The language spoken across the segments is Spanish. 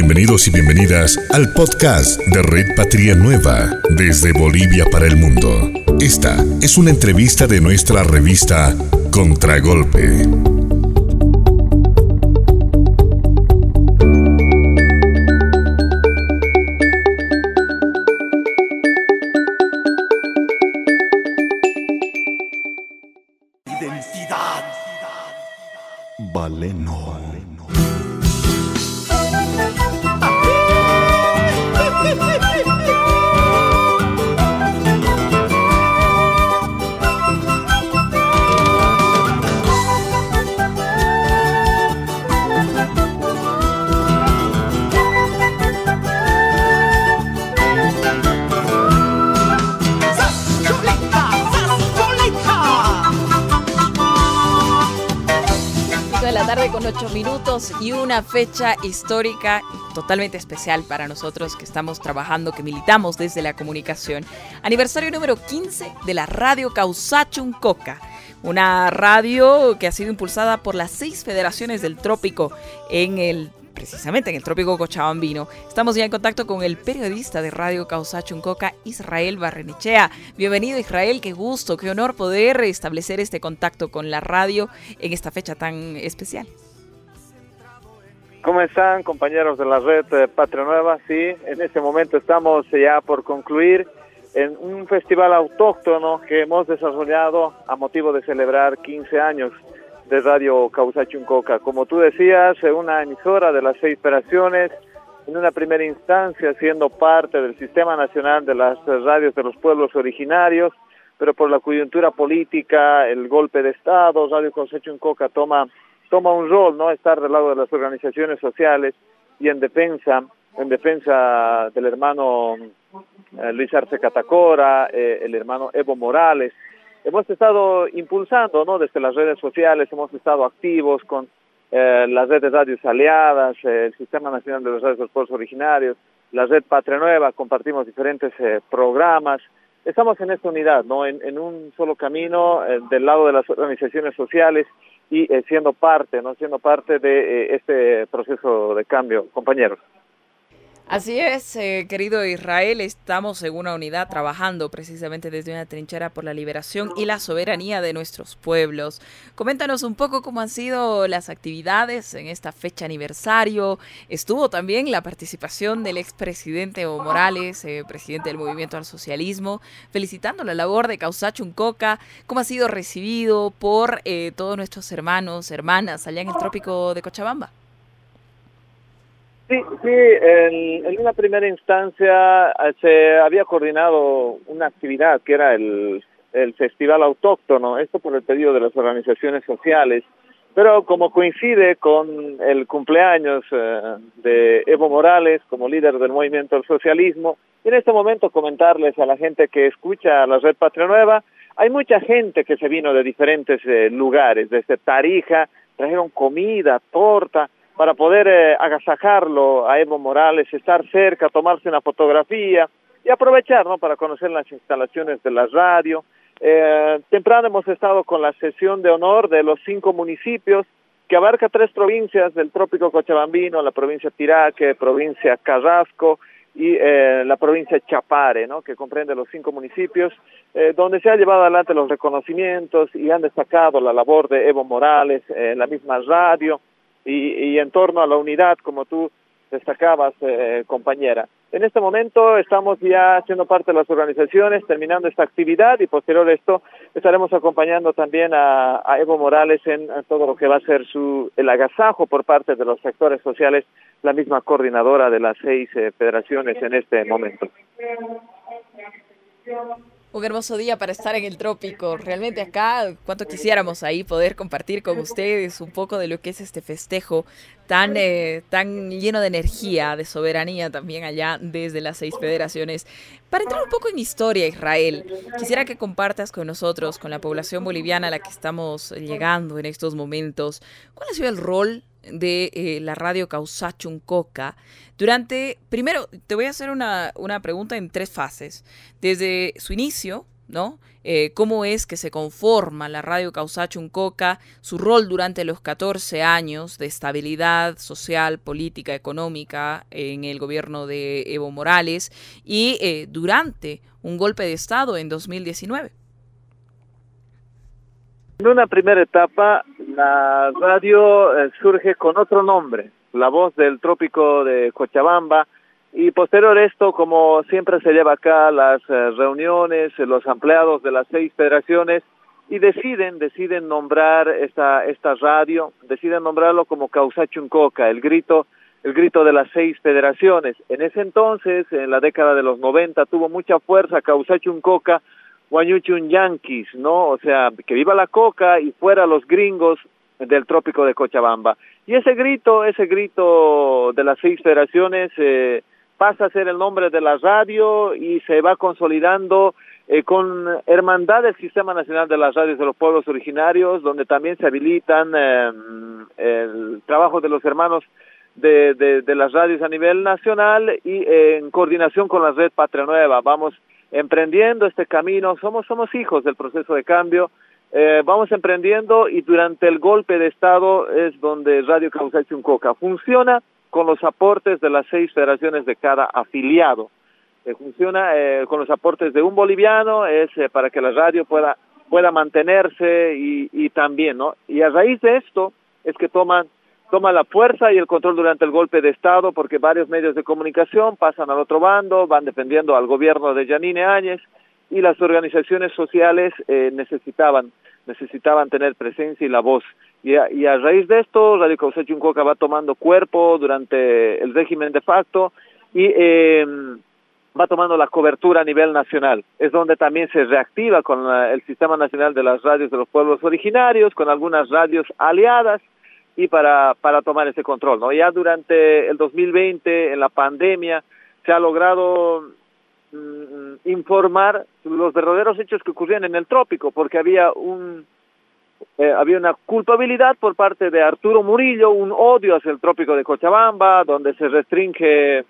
Bienvenidos y bienvenidas al podcast de Red Patria Nueva, desde Bolivia para el mundo. Esta es una entrevista de nuestra revista Contragolpe. Y una fecha histórica totalmente especial para nosotros que estamos trabajando, que militamos desde la comunicación. Aniversario número 15 de la radio Causachun Coca. Una radio que ha sido impulsada por las seis federaciones del trópico en el precisamente en el trópico cochabambino. Estamos ya en contacto con el periodista de Radio Causachuncoca, Israel Barrenechea. Bienvenido Israel, qué gusto, qué honor poder establecer este contacto con la radio en esta fecha tan especial. ¿Cómo están compañeros de la red eh, Patria Nueva? Sí, en este momento estamos ya por concluir en un festival autóctono que hemos desarrollado a motivo de celebrar 15 años de Radio Causachuncoca. Como tú decías, una emisora de las seis operaciones, en una primera instancia siendo parte del Sistema Nacional de las Radios de los Pueblos Originarios, pero por la coyuntura política, el golpe de Estado, Radio Causachuncoca toma toma un rol, ¿no? Estar del lado de las organizaciones sociales y en defensa, en defensa del hermano eh, Luis Arce Catacora, eh, el hermano Evo Morales. Hemos estado impulsando, ¿no? Desde las redes sociales, hemos estado activos con eh, las redes radios aliadas, el Sistema Nacional de los Radios de los Pueblos Originarios, la red Patria Nueva, compartimos diferentes programas. Estamos en esta unidad, ¿no? En, en un solo camino, del lado de las organizaciones sociales y eh, siendo parte, no siendo parte de eh, este proceso de cambio, compañeros. Así es, eh, querido Israel, estamos en una unidad trabajando precisamente desde una trinchera por la liberación y la soberanía de nuestros pueblos. Coméntanos un poco cómo han sido las actividades en esta fecha aniversario. Estuvo también la participación del expresidente Evo Morales, eh, presidente del Movimiento al Socialismo, felicitando la labor de Causachuncoca, cómo ha sido recibido por eh, todos nuestros hermanos, hermanas allá en el trópico de Cochabamba. Sí, sí, en, una primera instancia eh, se había coordinado una actividad que era el, el Festival Autóctono, esto por el pedido de las organizaciones sociales, pero como coincide con el cumpleaños eh, de Evo Morales como líder del movimiento del socialismo, y en este momento comentarles a la gente que escucha la Red Patria Nueva, hay mucha gente que se vino de diferentes eh, lugares, desde Tarija, trajeron comida, torta, para poder eh, agasajarlo a Evo Morales, estar cerca, tomarse una fotografía y aprovechar ¿no? para conocer las instalaciones de la radio. Eh, temprano hemos estado con la sesión de honor de los cinco municipios que abarca tres provincias del trópico cochabambino, la provincia Tiraque, provincia Carrasco y eh, la provincia Chapare, ¿no? que comprende los cinco municipios, eh, donde se ha llevado adelante los reconocimientos y han destacado la labor de Evo Morales, en la misma radio, y, en torno a la unidad, como tú destacabas, eh, compañera. En este momento estamos ya siendo parte de las organizaciones, terminando esta actividad y posterior a esto estaremos acompañando también a, Evo Morales en, todo lo que va a ser su el agasajo por parte de los sectores sociales, la misma coordinadora de las seis eh, federaciones en este momento. Un hermoso día para estar en el trópico. Realmente acá, cuánto quisiéramos ahí poder compartir con ustedes un poco de lo que es este festejo tan, eh, tan lleno de energía, de soberanía también allá desde las seis federaciones. Para entrar un poco en historia, Israel, quisiera que compartas con nosotros, con la población boliviana a la que estamos llegando en estos momentos, cuál ha sido el rol de eh, la radio Causachun Coca. Durante, primero, te voy a hacer una, una pregunta en tres fases. Desde su inicio, ¿no? Eh, cómo es que se conforma la radio Causachuncoca, su rol durante los 14 años de estabilidad social, política, económica en el gobierno de Evo Morales y eh, durante un golpe de Estado en 2019. En una primera etapa, la radio eh, surge con otro nombre, La Voz del Trópico de Cochabamba, y posterior a esto, como siempre se lleva acá las eh, reuniones, los empleados de las seis federaciones, y deciden, deciden nombrar esta, esta radio, deciden nombrarlo como Causachuncoca, el grito, el grito de las seis federaciones. En ese entonces, en la década de los 90, tuvo mucha fuerza Causachuncoca, Guanyuchun Yankees, ¿no? O sea, que viva la coca y fuera los gringos del trópico de Cochabamba. Y ese grito, ese grito de las seis federaciones, eh, pasa a ser el nombre de la radio y se va consolidando eh, con Hermandad del Sistema Nacional de las Radios de los Pueblos Originarios, donde también se habilitan eh, el trabajo de los hermanos de, de, de, las radios a nivel nacional y en coordinación con la red Patria Nueva. Vamos emprendiendo este camino, somos, somos hijos del proceso de cambio, eh, vamos emprendiendo y durante el golpe de Estado es donde Radio un Coca funciona con los aportes de las seis federaciones de cada afiliado. Eh, funciona eh, con los aportes de un boliviano, es eh, para que la radio pueda, pueda mantenerse y, y también, ¿no? Y a raíz de esto es que toman toma la fuerza y el control durante el golpe de Estado porque varios medios de comunicación pasan al otro bando, van defendiendo al gobierno de Yanine Áñez y las organizaciones sociales eh, necesitaban necesitaban tener presencia y la voz. Y a, y a raíz de esto, Radio Causachuncoca va tomando cuerpo durante el régimen de facto y eh, va tomando la cobertura a nivel nacional. Es donde también se reactiva con la, el Sistema Nacional de las Radios de los Pueblos Originarios, con algunas radios aliadas y para, para tomar ese control. ¿no? Ya durante el 2020, en la pandemia, se ha logrado mm, informar los verdaderos hechos que ocurrían en el trópico, porque había un eh, había una culpabilidad por parte de Arturo Murillo, un odio hacia el trópico de Cochabamba, donde se restringe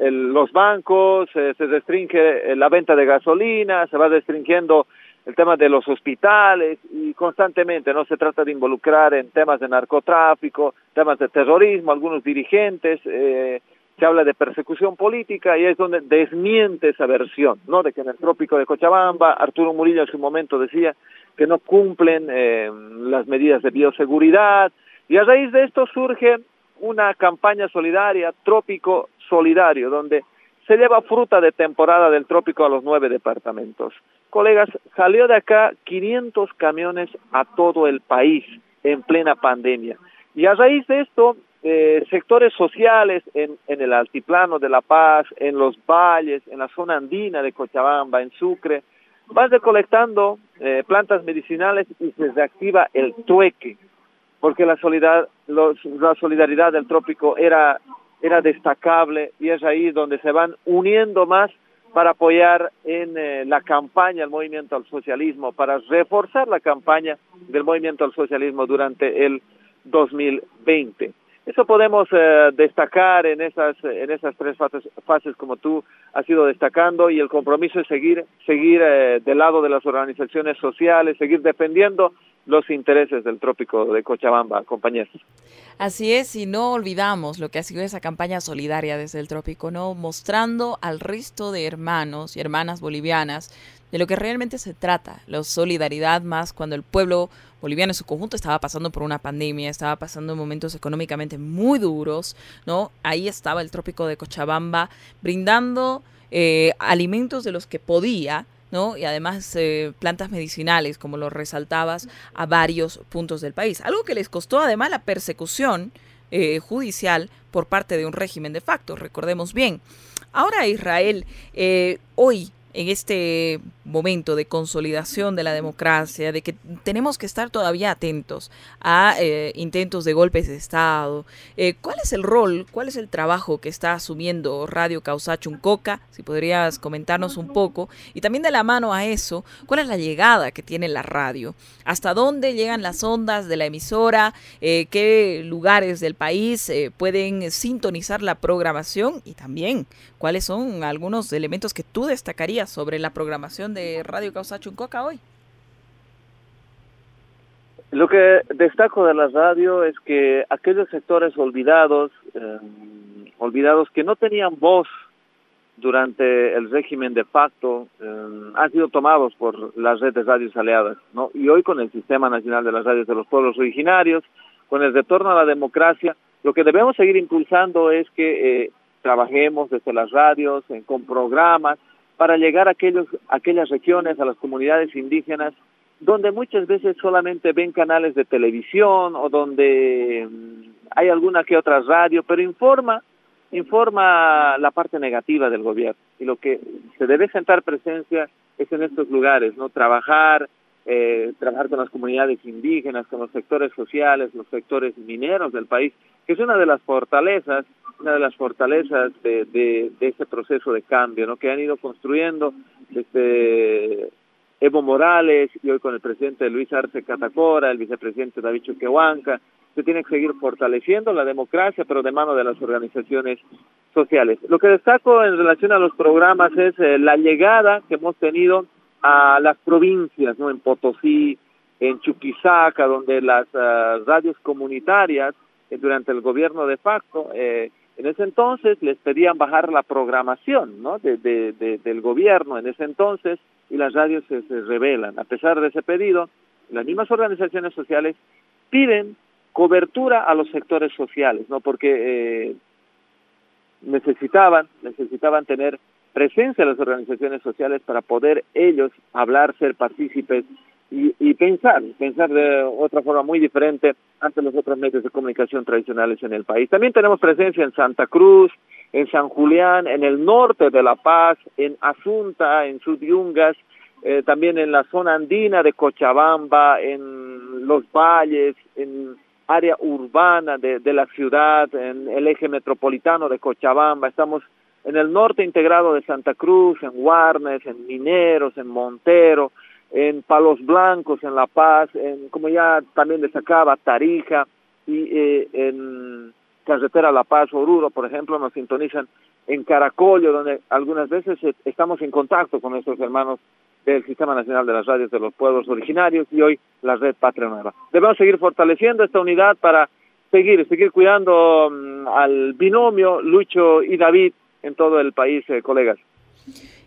el, los bancos, eh, se restringe la venta de gasolina, se va restringiendo el tema de los hospitales y constantemente no se trata de involucrar en temas de narcotráfico, temas de terrorismo, algunos dirigentes, eh, se habla de persecución política y es donde desmiente esa versión, ¿no? De que en el trópico de Cochabamba, Arturo Murillo en su momento decía que no cumplen eh, las medidas de bioseguridad y a raíz de esto surge una campaña solidaria, Trópico Solidario, donde se lleva fruta de temporada del trópico a los nueve departamentos. Colegas, salió de acá 500 camiones a todo el país en plena pandemia. Y a raíz de esto, eh, sectores sociales en, en el altiplano de La Paz, en los valles, en la zona andina de Cochabamba, en Sucre, van recolectando eh, plantas medicinales y se reactiva el tueque, porque la, solidar, los, la solidaridad del trópico era era destacable y es ahí donde se van uniendo más para apoyar en eh, la campaña del movimiento al socialismo, para reforzar la campaña del movimiento al socialismo durante el 2020. Eso podemos eh, destacar en esas en esas tres fases, fases como tú has ido destacando y el compromiso es seguir seguir eh, del lado de las organizaciones sociales, seguir defendiendo los intereses del trópico de Cochabamba, compañeros. Así es, y no olvidamos lo que ha sido esa campaña solidaria desde el trópico, ¿no? Mostrando al resto de hermanos y hermanas bolivianas de lo que realmente se trata, la solidaridad más cuando el pueblo boliviano en su conjunto estaba pasando por una pandemia, estaba pasando momentos económicamente muy duros, ¿no? Ahí estaba el trópico de Cochabamba brindando eh, alimentos de los que podía, ¿no? Y además eh, plantas medicinales, como lo resaltabas, a varios puntos del país. Algo que les costó además la persecución eh, judicial por parte de un régimen de facto, recordemos bien. Ahora Israel, eh, hoy en este momento de consolidación de la democracia, de que tenemos que estar todavía atentos a eh, intentos de golpes de Estado. Eh, ¿Cuál es el rol, cuál es el trabajo que está asumiendo Radio Causachuncoca? Si podrías comentarnos un poco. Y también de la mano a eso, ¿cuál es la llegada que tiene la radio? ¿Hasta dónde llegan las ondas de la emisora? Eh, ¿Qué lugares del país pueden sintonizar la programación? Y también, ¿cuáles son algunos elementos que tú destacarías sobre la programación de Radio Causa Chuncoca hoy. Lo que destaco de la radio es que aquellos sectores olvidados, eh, olvidados que no tenían voz durante el régimen de facto, eh, han sido tomados por las redes radios aliadas, ¿no? Y hoy con el Sistema Nacional de las Radios de los Pueblos Originarios, con el retorno a la democracia, lo que debemos seguir impulsando es que eh, trabajemos desde las radios, con programas, para llegar a aquellos, aquellas regiones, a las comunidades indígenas donde muchas veces solamente ven canales de televisión o donde mm, hay alguna que otra radio, pero informa informa la parte negativa del gobierno. Y lo que se debe sentar presencia es en estos lugares, no trabajar eh, trabajar con las comunidades indígenas, con los sectores sociales, los sectores mineros del país, que es una de las fortalezas, una de las fortalezas de, de, de este proceso de cambio, ¿no? que han ido construyendo desde Evo Morales y hoy con el presidente Luis Arce Catacora, el vicepresidente David Chuquehuanca, se tiene que seguir fortaleciendo la democracia, pero de mano de las organizaciones sociales. Lo que destaco en relación a los programas es eh, la llegada que hemos tenido a las provincias, ¿no? En Potosí, en Chuquisaca, donde las uh, radios comunitarias durante el gobierno de facto eh, en ese entonces les pedían bajar la programación ¿no? de, de, de, del gobierno en ese entonces y las radios se, se rebelan. A pesar de ese pedido, las mismas organizaciones sociales piden cobertura a los sectores sociales, ¿no? Porque eh, necesitaban, necesitaban tener presencia las organizaciones sociales para poder ellos hablar, ser partícipes y, y pensar, pensar de otra forma muy diferente ante los otros medios de comunicación tradicionales en el país. También tenemos presencia en Santa Cruz, en San Julián, en el norte de La Paz, en Asunta, en Sudyungas, eh, también en la zona andina de Cochabamba, en los valles, en área urbana de, de la ciudad, en el eje metropolitano de Cochabamba, estamos en el norte integrado de Santa Cruz, en Guarnes, en Mineros, en Montero, en Palos Blancos, en La Paz, en, como ya también destacaba, Tarija y eh, en Carretera La Paz, Oruro, por ejemplo, nos sintonizan en Caracollo, donde algunas veces eh, estamos en contacto con nuestros hermanos del Sistema Nacional de las Radios de los Pueblos Originarios y hoy la Red Patria Nueva. Debemos seguir fortaleciendo esta unidad para seguir, seguir cuidando um, al binomio Lucho y David en todo el país, eh, colegas.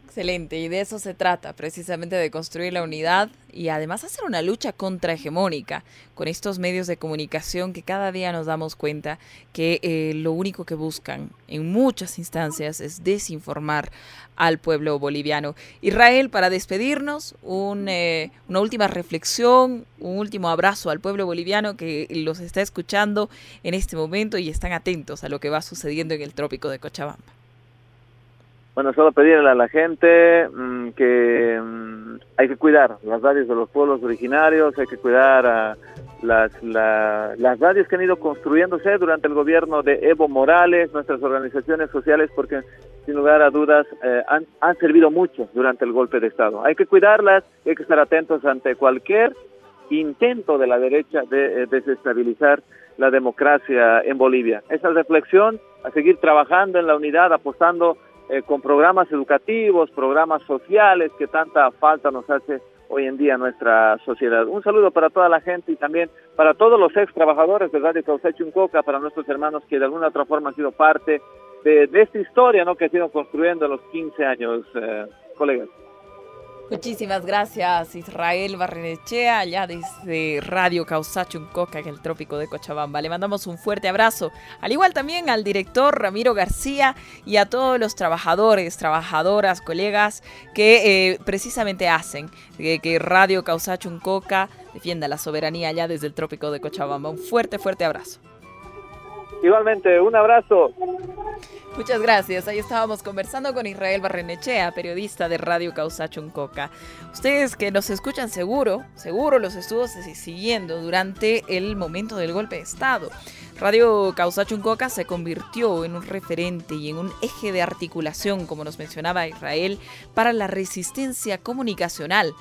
Excelente, y de eso se trata, precisamente de construir la unidad y además hacer una lucha contrahegemónica con estos medios de comunicación que cada día nos damos cuenta que eh, lo único que buscan en muchas instancias es desinformar al pueblo boliviano. Israel, para despedirnos, un, eh, una última reflexión, un último abrazo al pueblo boliviano que los está escuchando en este momento y están atentos a lo que va sucediendo en el trópico de Cochabamba. Bueno, solo pedirle a la gente mmm, que mmm, hay que cuidar las radios de los pueblos originarios, hay que cuidar las, la, las radios que han ido construyéndose durante el gobierno de Evo Morales, nuestras organizaciones sociales, porque sin lugar a dudas eh, han, han servido mucho durante el golpe de Estado. Hay que cuidarlas, hay que estar atentos ante cualquier intento de la derecha de eh, desestabilizar la democracia en Bolivia. Esa reflexión, a seguir trabajando en la unidad, apostando eh, con programas educativos, programas sociales que tanta falta nos hace hoy en día nuestra sociedad. Un saludo para toda la gente y también para todos los ex trabajadores de Radio Coca, para nuestros hermanos que de alguna otra forma han sido parte de, de esta historia ¿no? que ha sido construyendo en los 15 años, eh, colegas. Muchísimas gracias Israel Barrenechea, allá desde Radio Causachuncoca, en el trópico de Cochabamba. Le mandamos un fuerte abrazo, al igual también al director Ramiro García y a todos los trabajadores, trabajadoras, colegas que eh, precisamente hacen que, que Radio Causachuncoca defienda la soberanía allá desde el trópico de Cochabamba. Un fuerte, fuerte abrazo. Igualmente, un abrazo. Muchas gracias. Ahí estábamos conversando con Israel Barrenechea, periodista de Radio Causa Chuncoca. Ustedes que nos escuchan seguro, seguro los estuvo siguiendo durante el momento del golpe de Estado. Radio Causa Chuncoca se convirtió en un referente y en un eje de articulación, como nos mencionaba Israel, para la resistencia comunicacional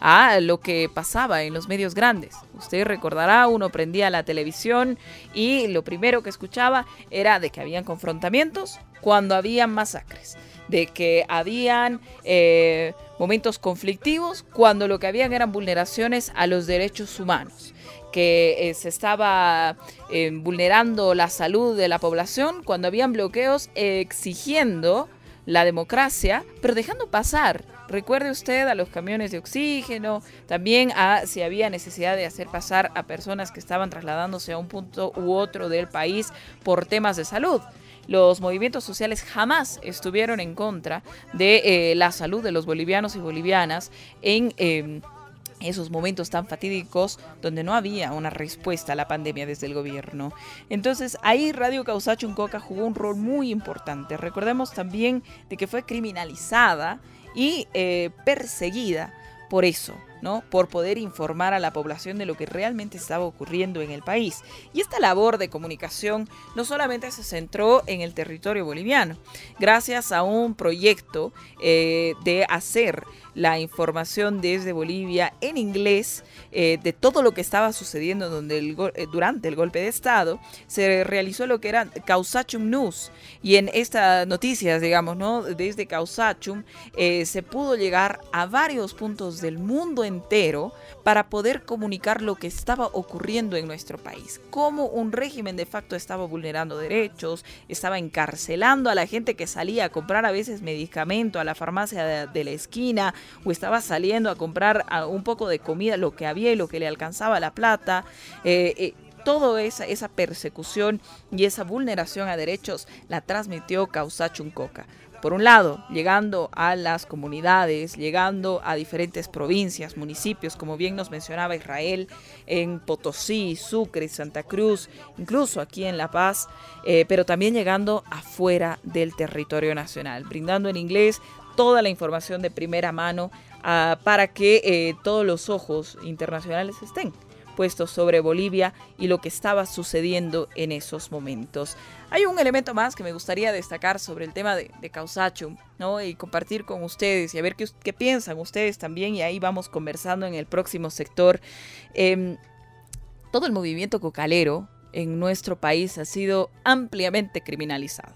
a lo que pasaba en los medios grandes. Usted recordará, uno prendía la televisión y lo primero que escuchaba era de que habían confrontamientos cuando habían masacres, de que habían eh, momentos conflictivos cuando lo que habían eran vulneraciones a los derechos humanos que eh, se estaba eh, vulnerando la salud de la población cuando habían bloqueos exigiendo la democracia, pero dejando pasar Recuerde usted a los camiones de oxígeno, también a si había necesidad de hacer pasar a personas que estaban trasladándose a un punto u otro del país por temas de salud. Los movimientos sociales jamás estuvieron en contra de eh, la salud de los bolivianos y bolivianas en... Em, esos momentos tan fatídicos donde no había una respuesta a la pandemia desde el gobierno. Entonces ahí Radio Causacho Coca jugó un rol muy importante. Recordemos también de que fue criminalizada y eh, perseguida por eso, ¿no? Por poder informar a la población de lo que realmente estaba ocurriendo en el país. Y esta labor de comunicación no solamente se centró en el territorio boliviano, gracias a un proyecto eh, de hacer la información desde Bolivia en inglés eh, de todo lo que estaba sucediendo donde el, eh, durante el golpe de Estado, se realizó lo que era Causachum News. Y en estas noticias, digamos, ¿no? desde Causachum, se pudo llegar a varios puntos del mundo entero para poder comunicar lo que estaba ocurriendo en nuestro país. Cómo un régimen de facto estaba vulnerando derechos, estaba encarcelando a la gente que salía a comprar a veces medicamento a la farmacia de la esquina o estaba saliendo a comprar ah, un poco de comida, lo que había y lo que le alcanzaba la plata. Eh, eh, toda esa, esa persecución y esa vulneración a derechos la transmitió Causachuncoca por un lado, llegando a las comunidades, llegando a diferentes provincias, municipios, como bien nos mencionaba Israel, en Potosí, Sucre, Santa Cruz, incluso aquí en La Paz, eh, pero también llegando afuera del territorio nacional, brindando en inglés toda la información de primera mano ah, para que eh, todos los ojos internacionales estén puestos sobre Bolivia y lo que estaba sucediendo en esos momentos. Hay un elemento más que me gustaría destacar sobre el tema de, de Causacho, ¿no? Y compartir con ustedes y a ver qué, qué, piensan ustedes también y ahí vamos conversando en el próximo sector. Eh, todo el movimiento cocalero en nuestro país ha sido ampliamente criminalizado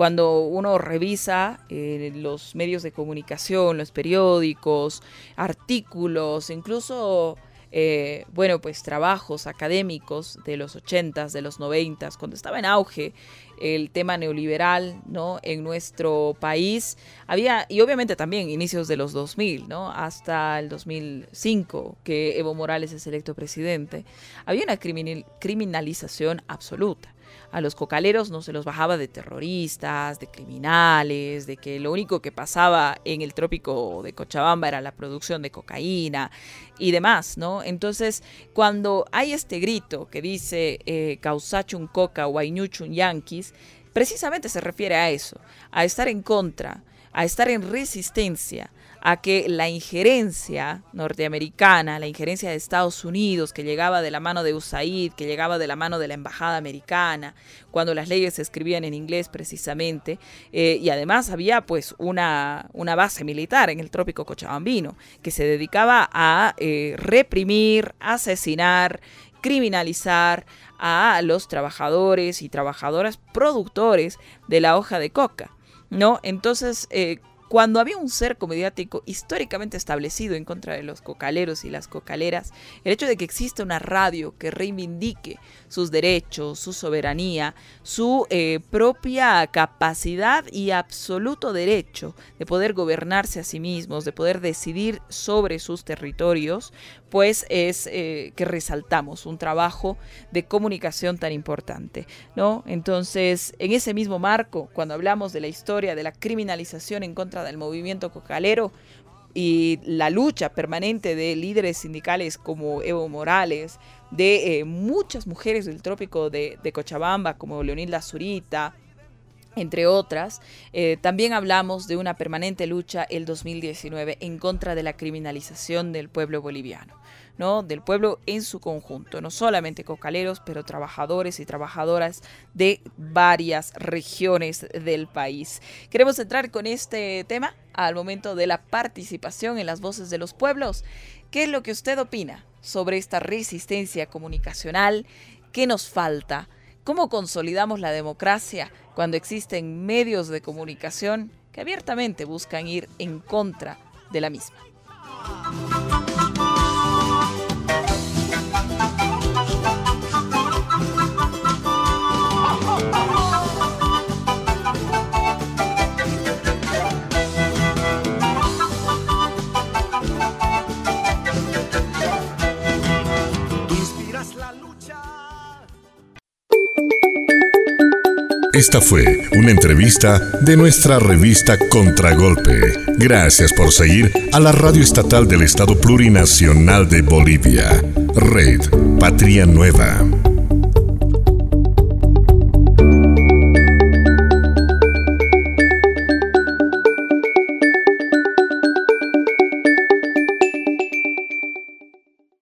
cuando uno revisa eh, los medios de comunicación, los periódicos, artículos, incluso eh, bueno, pues trabajos académicos de los 80s, de los 90s, cuando estaba en auge el tema neoliberal, ¿no? En nuestro país había, y obviamente también inicios de los 2000, ¿no? Hasta el 2005, que Evo Morales es electo presidente, había una criminalización absoluta a los cocaleros no se los bajaba de terroristas, de criminales, de que lo único que pasaba en el trópico de Cochabamba era la producción de cocaína y demás, ¿no? Entonces, cuando hay este grito que dice eh, Causachun Coca, Wainuchun Yankees, precisamente se refiere a eso, a estar en contra, a estar en resistencia a que la injerencia norteamericana, la injerencia de Estados Unidos, que llegaba de la mano de USAID, que llegaba de la mano de la embajada americana, cuando las leyes se escribían en inglés precisamente, eh, y además había pues una, una, base militar en el trópico cochabambino, que se dedicaba a eh, reprimir, asesinar, criminalizar a los trabajadores y trabajadoras productores de la hoja de coca. ¿No? Entonces, eh, cuando había un cerco mediático históricamente establecido en contra de los cocaleros y las cocaleras, el hecho de que exista una radio que reivindique sus derechos, su soberanía, su eh, propia capacidad y absoluto derecho de poder gobernarse a sí mismos, de poder decidir sobre sus territorios, pues es eh, que resaltamos un trabajo de comunicación tan importante, ¿no? Entonces, en ese mismo marco, cuando hablamos de la historia de la criminalización en contra del movimiento cocalero, y la lucha permanente de líderes sindicales como Evo Morales, de eh, muchas mujeres del trópico de, Cochabamba como Leonilda Zurita, entre otras, eh, también hablamos de una permanente lucha el 2019 en contra de la criminalización del pueblo boliviano. Del pueblo en su conjunto, no solamente cocaleros, pero trabajadores y trabajadoras de varias regiones del país. Queremos entrar con este tema al momento de la participación en las voces de los pueblos. ¿Qué es lo que usted opina sobre esta resistencia comunicacional? ¿Qué nos falta? ¿Cómo consolidamos la democracia cuando existen medios de comunicación que abiertamente buscan ir en contra de la misma? Esta fue una entrevista de nuestra revista Contragolpe. Gracias por seguir a la radio estatal del Estado Plurinacional de Bolivia, Red Patria Nueva.